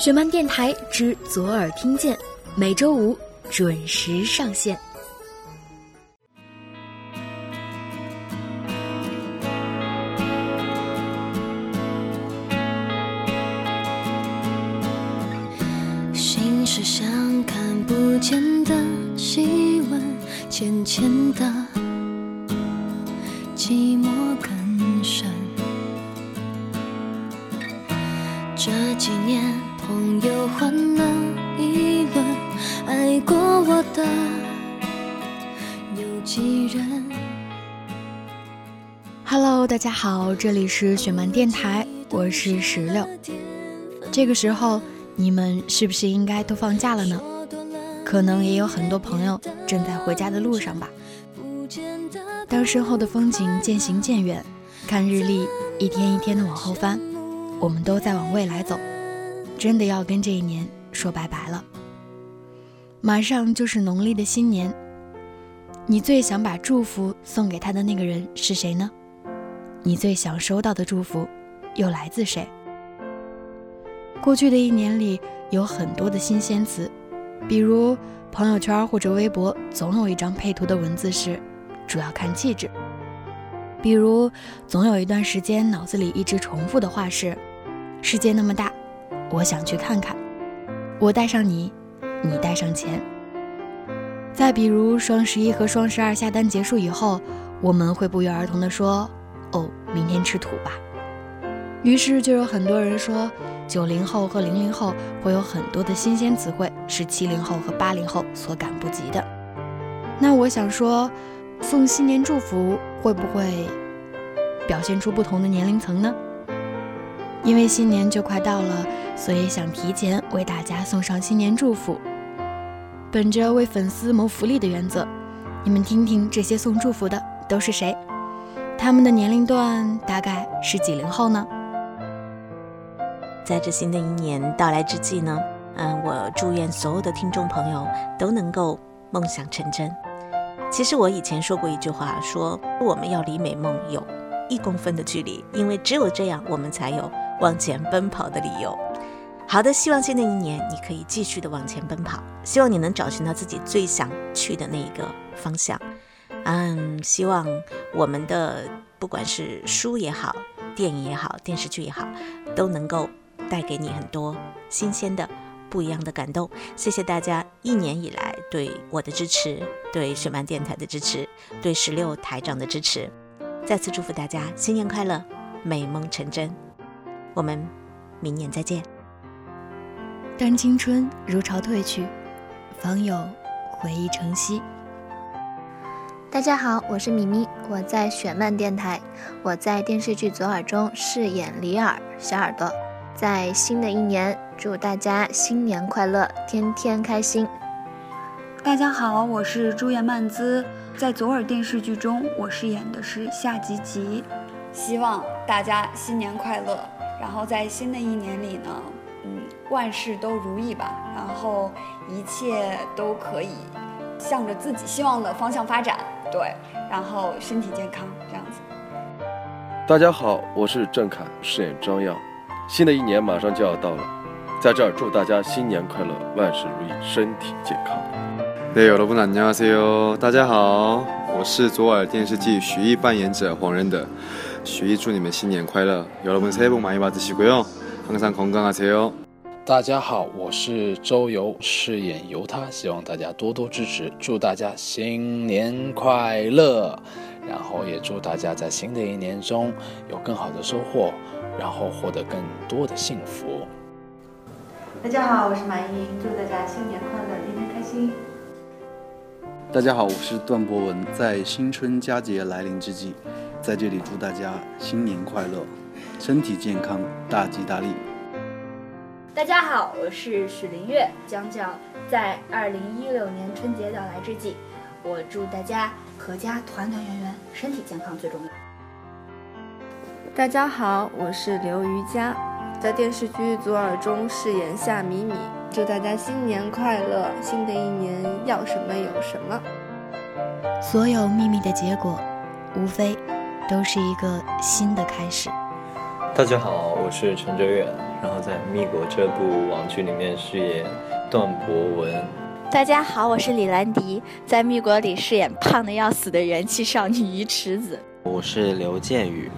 雪漫电台之左耳听见，每周五准时上线。心事像看不见的细纹，浅浅的大家好，这里是雪漫电台，我是石榴。这个时候。你们是不是应该都放假了呢？可能也有很多朋友正在回家的路上吧。当身后的风景渐行渐远，看日历一天一天的往后翻，我们都在往未来走，真的要跟这一年说拜拜了。马上就是农历的新年，你最想把祝福送给他的那个人是谁呢？你最想收到的祝福又来自谁？过去的一年里，有很多的新鲜词，比如朋友圈或者微博总有一张配图的文字是“主要看气质”，比如总有一段时间脑子里一直重复的话是“世界那么大，我想去看看”，我带上你，你带上钱。再比如双十一和双十二下单结束以后，我们会不约而同的说：“哦，明天吃土吧。”于是就有很多人说。九零后和零零后会有很多的新鲜词汇，是七零后和八零后所赶不及的。那我想说，送新年祝福会不会表现出不同的年龄层呢？因为新年就快到了，所以想提前为大家送上新年祝福。本着为粉丝谋福利的原则，你们听听这些送祝福的都是谁？他们的年龄段大概是几零后呢？在这新的一年到来之际呢，嗯，我祝愿所有的听众朋友都能够梦想成真。其实我以前说过一句话，说我们要离美梦有一公分的距离，因为只有这样，我们才有往前奔跑的理由。好的，希望新的一年你可以继续的往前奔跑，希望你能找寻到自己最想去的那一个方向。嗯，希望我们的不管是书也好，电影也好，电视剧也好，都能够。带给你很多新鲜的、不一样的感动。谢谢大家一年以来对我的支持，对雪漫电台的支持，对十六台长的支持。再次祝福大家新年快乐，美梦成真。我们明年再见。当青春如潮退去，方有回忆成昔。大家好，我是米咪，我在雪漫电台，我在电视剧《左耳》中饰演李耳小耳朵。在新的一年，祝大家新年快乐，天天开心。大家好，我是朱颜曼姿，在左耳电视剧中，我饰演的是夏吉吉。希望大家新年快乐，然后在新的一年里呢，嗯，万事都如意吧，然后一切都可以向着自己希望的方向发展，对，然后身体健康这样子。大家好，我是郑恺，饰演张漾。新的一年马上就要到了，在这儿祝大家新年快乐，万事如意，身体健康。네여러분안녕하세요大家好，我是左耳电视剧徐艺扮演者黄仁德。徐艺祝你们新年快乐，여러분새해복많이받으시고요항상건강하세요 大家好，我是周游，饰演犹他，希望大家多多支持，祝大家新年快乐，然后也祝大家在新的一年中有更好的收获。然后获得更多的幸福。大家好，我是马莹，祝大家新年快乐，天天开心。大家好，我是段博文，在新春佳节来临之际，在这里祝大家新年快乐，身体健康，大吉大利。大家好，我是许林月，将将在二零一六年春节到来之际，我祝大家阖家团团圆圆，身体健康最重要。大家好，我是刘瑜佳，在电视剧《左耳》中饰演夏米米。祝大家新年快乐，新的一年要什么有什么。所有秘密的结果，无非都是一个新的开始。大家好，我是陈哲远，然后在《蜜果》这部网剧里面饰演段博文。大家好，我是李兰迪，在《蜜果》里饰演胖的要死的元气少女鱼池子。我是刘建宇，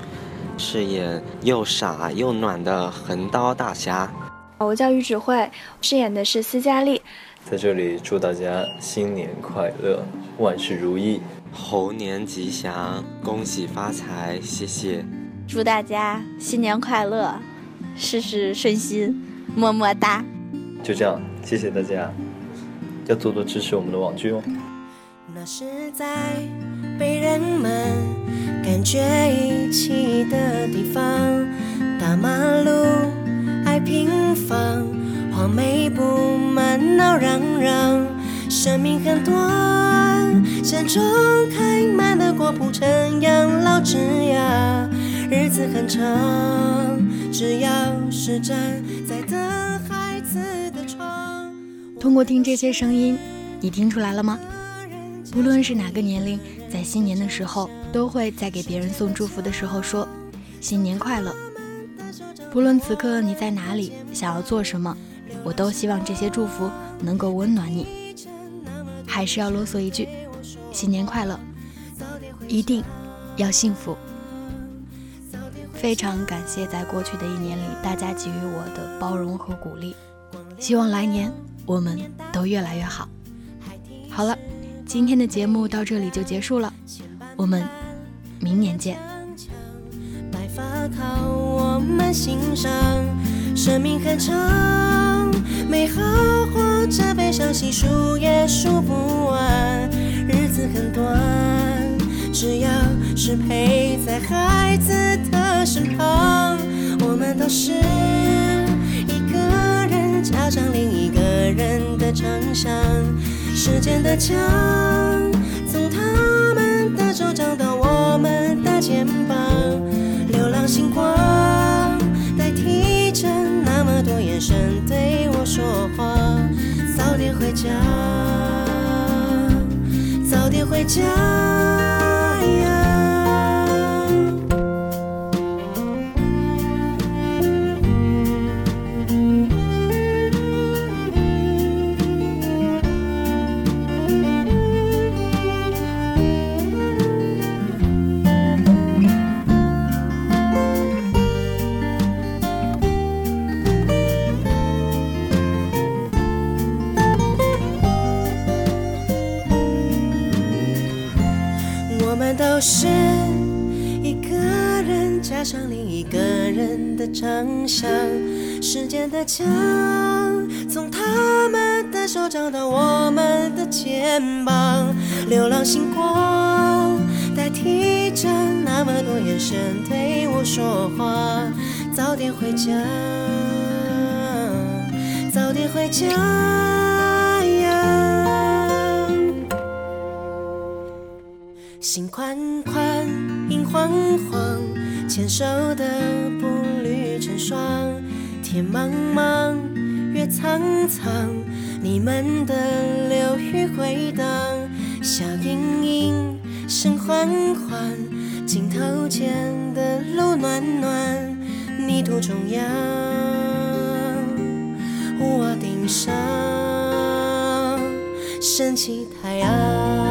饰演又傻又暖的横刀大侠。我叫于芷慧，饰演的是斯嘉丽。在这里祝大家新年快乐，万事如意，猴年吉祥，恭喜发财，谢谢。祝大家新年快乐，事事顺心，么么哒。就这样，谢谢大家，要多多支持我们的网剧哦。那是在被人们感觉遗弃的地方，大马路爱平房，黄梅布满闹嚷嚷，生命很短，山中开满了果铺成养老枝桠，日子很长，只要是站在等孩子的床。通过听这些声音，你听出来了吗？不论是哪个年龄，在新年的时候，都会在给别人送祝福的时候说“新年快乐”。不论此刻你在哪里，想要做什么，我都希望这些祝福能够温暖你。还是要啰嗦一句：新年快乐，一定要幸福。非常感谢在过去的一年里大家给予我的包容和鼓励，希望来年我们都越来越好。好了。今天的节目到这里就结束了，我们明年见。白发靠我们欣赏，生命很长，美好或者悲伤，细数也数不完。日子很短，只要是陪在孩子的身旁，我们都是一个人加上另一个人的长相。时间的墙，从他们的手掌到我们的肩膀，流浪星光代替着那么多眼神对我说话。早点回家，早点回家是一个人加上另一个人的长相，时间的墙，从他们的手掌到我们的肩膀，流浪星光代替着那么多眼神对我说话，早点回家，早点回家。心宽宽，影晃晃，牵手的步履成双。天茫茫，月苍苍，你们的流语回荡。笑盈盈，声缓缓，镜头前的路暖暖。泥土中央，屋瓦顶上，升起太阳。